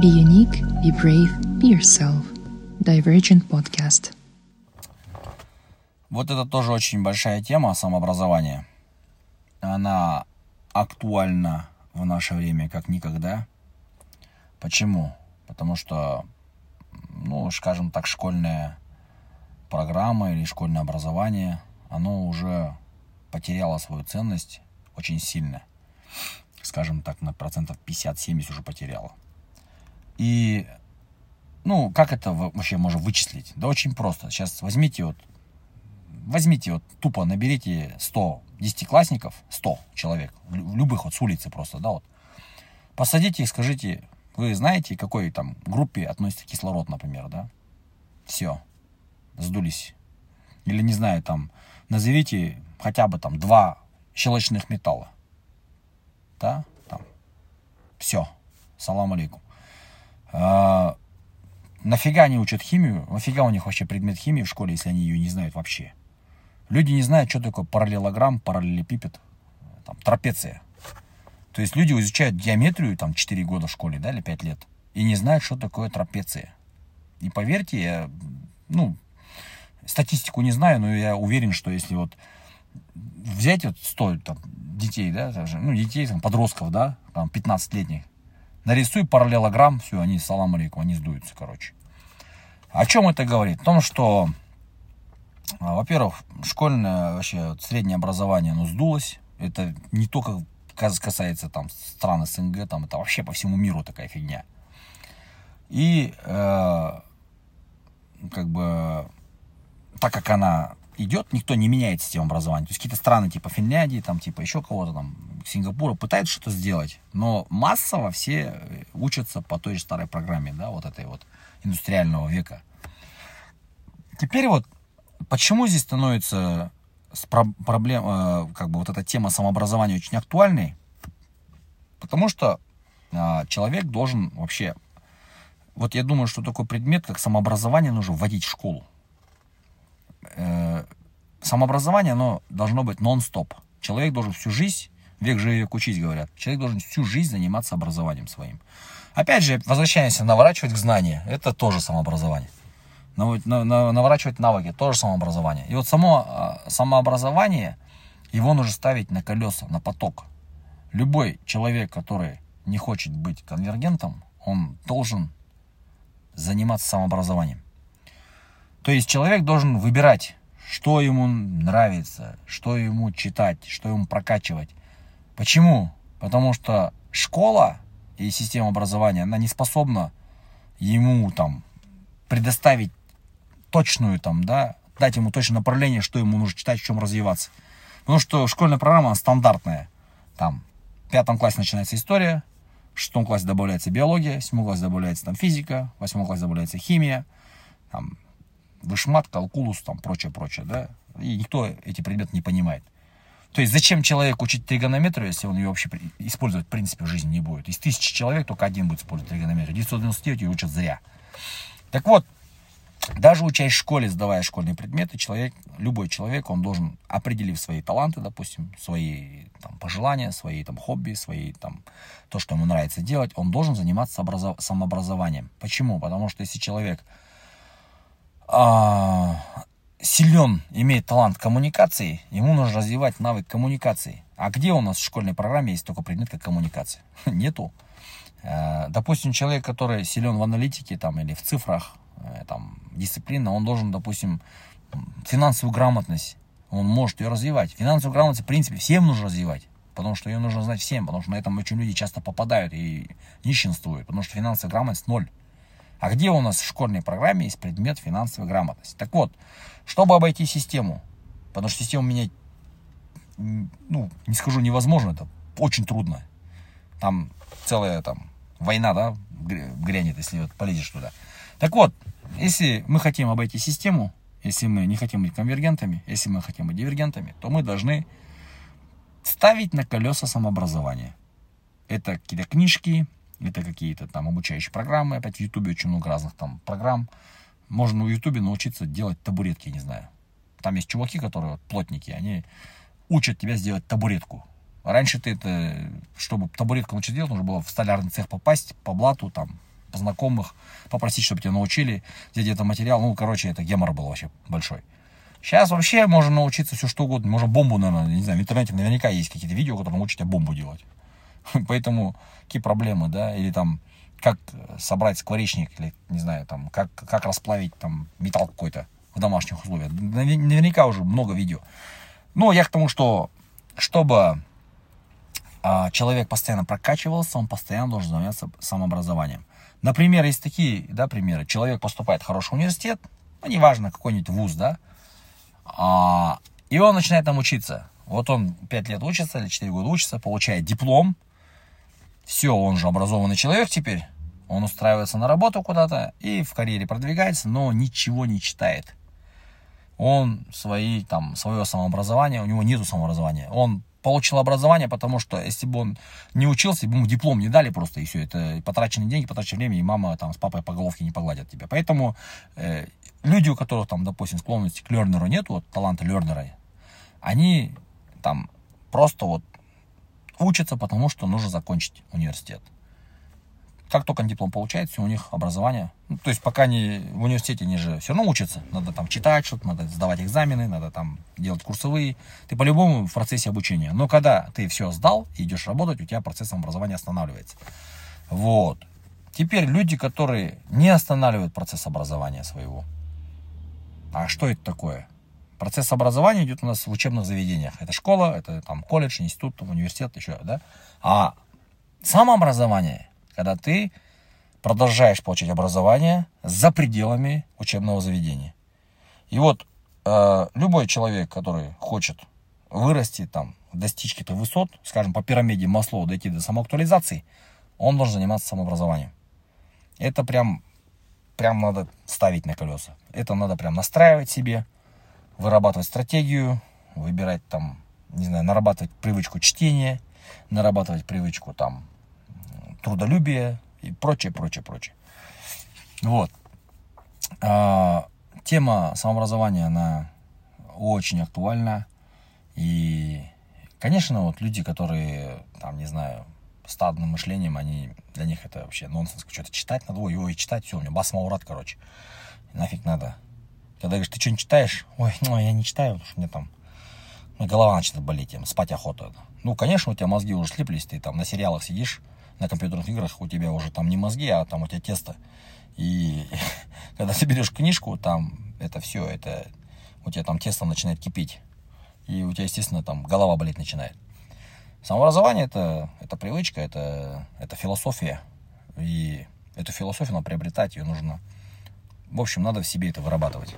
Be unique, be brave, be yourself. Divergent Podcast. Вот это тоже очень большая тема самообразования. Она актуальна в наше время как никогда. Почему? Потому что, ну, скажем так, школьная программа или школьное образование, оно уже потеряло свою ценность очень сильно. Скажем так, на процентов 50-70 уже потеряло. И, ну, как это вообще можно вычислить? Да очень просто. Сейчас возьмите вот, возьмите вот, тупо наберите 100 десятиклассников, 100 человек, любых вот с улицы просто, да, вот. Посадите их, скажите, вы знаете, к какой там группе относится кислород, например, да? Все, сдулись. Или, не знаю, там, назовите хотя бы там два щелочных металла. Да, там. Все. Салам алейкум. А, нафига они учат химию? Нафига у них вообще предмет химии в школе, если они ее не знают вообще? Люди не знают, что такое параллелограмм, параллелепипед, там, трапеция. То есть люди изучают геометрию там 4 года в школе, да, или 5 лет, и не знают, что такое трапеция. И поверьте, я, ну, статистику не знаю, но я уверен, что если вот взять вот 100 там, детей, да, ну, детей, там, подростков, да, там, 15-летних, нарисуй параллелограмм, все, они, салам алейкум, они сдуются, короче. О чем это говорит? О том, что, а, во-первых, школьное, вообще, среднее образование, оно сдулось. Это не только касается там стран СНГ, там это вообще по всему миру такая фигня. И э, как бы так как она идет, никто не меняет систему образования. То есть какие-то страны типа Финляндии, там типа еще кого-то там, Сингапура пытаются что-то сделать, но массово все учатся по той же старой программе, да, вот этой вот индустриального века. Теперь вот, почему здесь становится проблем, э, как бы вот эта тема самообразования очень актуальной? Потому что а, человек должен вообще, вот я думаю, что такой предмет, как самообразование, нужно вводить в школу э, самообразование, оно должно быть нон-стоп. Человек должен всю жизнь, век живи, век учись, говорят, человек должен всю жизнь заниматься образованием своим. Опять же, возвращаемся, наворачивать к знанию, это тоже самообразование. Наворачивать навыки, тоже самообразование. И вот само а, самообразование, его нужно ставить на колеса, на поток. Любой человек, который не хочет быть конвергентом, он должен заниматься самообразованием. То есть человек должен выбирать, что ему нравится, что ему читать, что ему прокачивать. Почему? Потому что школа и система образования, она не способна ему там предоставить точную там, да, дать ему точное направление, что ему нужно читать, в чем развиваться. Потому что школьная программа стандартная. Там в пятом классе начинается история, в шестом классе добавляется биология, в седьмом классе добавляется там физика, в восьмом классе добавляется химия, там вышмат, калкулус, там, прочее, прочее, да, и никто эти предметы не понимает. То есть зачем человеку учить тригонометрию, если он ее вообще использовать в принципе в жизни не будет? Из тысячи человек только один будет использовать тригонометрию. 999 ее учат зря. Так вот, даже учась в школе, сдавая школьные предметы, человек, любой человек, он должен, определив свои таланты, допустим, свои там, пожелания, свои там, хобби, свои там, то, что ему нравится делать, он должен заниматься образов... самообразованием. Почему? Потому что если человек силен, имеет талант коммуникации, ему нужно развивать навык коммуникации. А где у нас в школьной программе есть только предмет как коммуникация? Нету. А, допустим, человек, который силен в аналитике там, или в цифрах, э, там, дисциплина, он должен, допустим, финансовую грамотность, он может ее развивать. Финансовую грамотность, в принципе, всем нужно развивать. Потому что ее нужно знать всем, потому что на этом очень люди часто попадают и нищенствуют, потому что финансовая грамотность ноль. А где у нас в школьной программе есть предмет финансовой грамотности? Так вот, чтобы обойти систему, потому что систему менять, ну, не скажу невозможно, это очень трудно. Там целая там война, да, грянет, если вот полезешь туда. Так вот, если мы хотим обойти систему, если мы не хотим быть конвергентами, если мы хотим быть дивергентами, то мы должны ставить на колеса самообразования. Это какие-то книжки, это какие-то там обучающие программы. Опять в Ютубе очень много разных там программ. Можно в Ютубе научиться делать табуретки, не знаю. Там есть чуваки, которые вот, плотники, они учат тебя сделать табуретку. Раньше ты это, чтобы табуретку научиться делать, нужно было в столярный цех попасть, по блату там знакомых, попросить, чтобы тебя научили, где где-то материал. Ну, короче, это гемор был вообще большой. Сейчас вообще можно научиться все что угодно. Можно бомбу, наверное, не знаю, в интернете наверняка есть какие-то видео, которые научат тебя бомбу делать. Поэтому какие проблемы, да, или там как собрать скворечник, или, не знаю, там, как, как расплавить там металл какой-то в домашних условиях. Наверняка уже много видео. Но я к тому, что чтобы а, человек постоянно прокачивался, он постоянно должен заниматься самообразованием. Например, есть такие, да, примеры. Человек поступает в хороший университет, ну, неважно, какой-нибудь вуз, да, а, и он начинает там учиться. Вот он 5 лет учится или 4 года учится, получает диплом. Все, он же образованный человек теперь. Он устраивается на работу куда-то и в карьере продвигается, но ничего не читает. Он свои, там, свое самообразование, у него нету самообразования. Он получил образование, потому что если бы он не учился, ему диплом не дали просто, и все, это потраченные деньги, потраченное время, и мама там с папой по головке не погладят тебя. Поэтому э, люди, у которых там, допустим, склонности к лернеру нету, вот таланта лернера, они там просто вот учатся, потому что нужно закончить университет. Как только диплом получает, все у них образование. Ну, то есть пока они в университете, они же все равно учатся. Надо там читать что-то, надо сдавать экзамены, надо там делать курсовые. Ты по-любому в процессе обучения. Но когда ты все сдал и идешь работать, у тебя процесс образования останавливается. Вот. Теперь люди, которые не останавливают процесс образования своего. А что это такое? Процесс образования идет у нас в учебных заведениях. Это школа, это там колледж, институт, университет, еще, да? А самообразование когда ты продолжаешь получать образование за пределами учебного заведения. И вот э, любой человек, который хочет вырасти, там, достичь каких-то высот, скажем, по пирамиде Маслоу дойти до самоактуализации, он должен заниматься самообразованием. Это прям, прям надо ставить на колеса. Это надо прям настраивать себе, вырабатывать стратегию, выбирать там, не знаю, нарабатывать привычку чтения, нарабатывать привычку там трудолюбие и прочее, прочее, прочее. Вот. А, тема самообразования, она очень актуальна. И, конечно, вот люди, которые, там, не знаю, стадным мышлением, они, для них это вообще нонсенс. Что-то читать надо, ой, ой, читать, все, у меня бас короче. Нафиг надо. Когда говоришь, ты что не читаешь? Ой, ну, я не читаю, потому что мне там голова начинает болеть, спать охота. Ну, конечно, у тебя мозги уже слиплись, ты там на сериалах сидишь, на компьютерных играх у тебя уже там не мозги, а там у тебя тесто. И когда ты берешь книжку, там это все, это у тебя там тесто начинает кипеть. И у тебя, естественно, там голова болеть начинает. Самообразование это, это привычка, это, это философия. И эту философию надо приобретать, ее нужно... В общем, надо в себе это вырабатывать.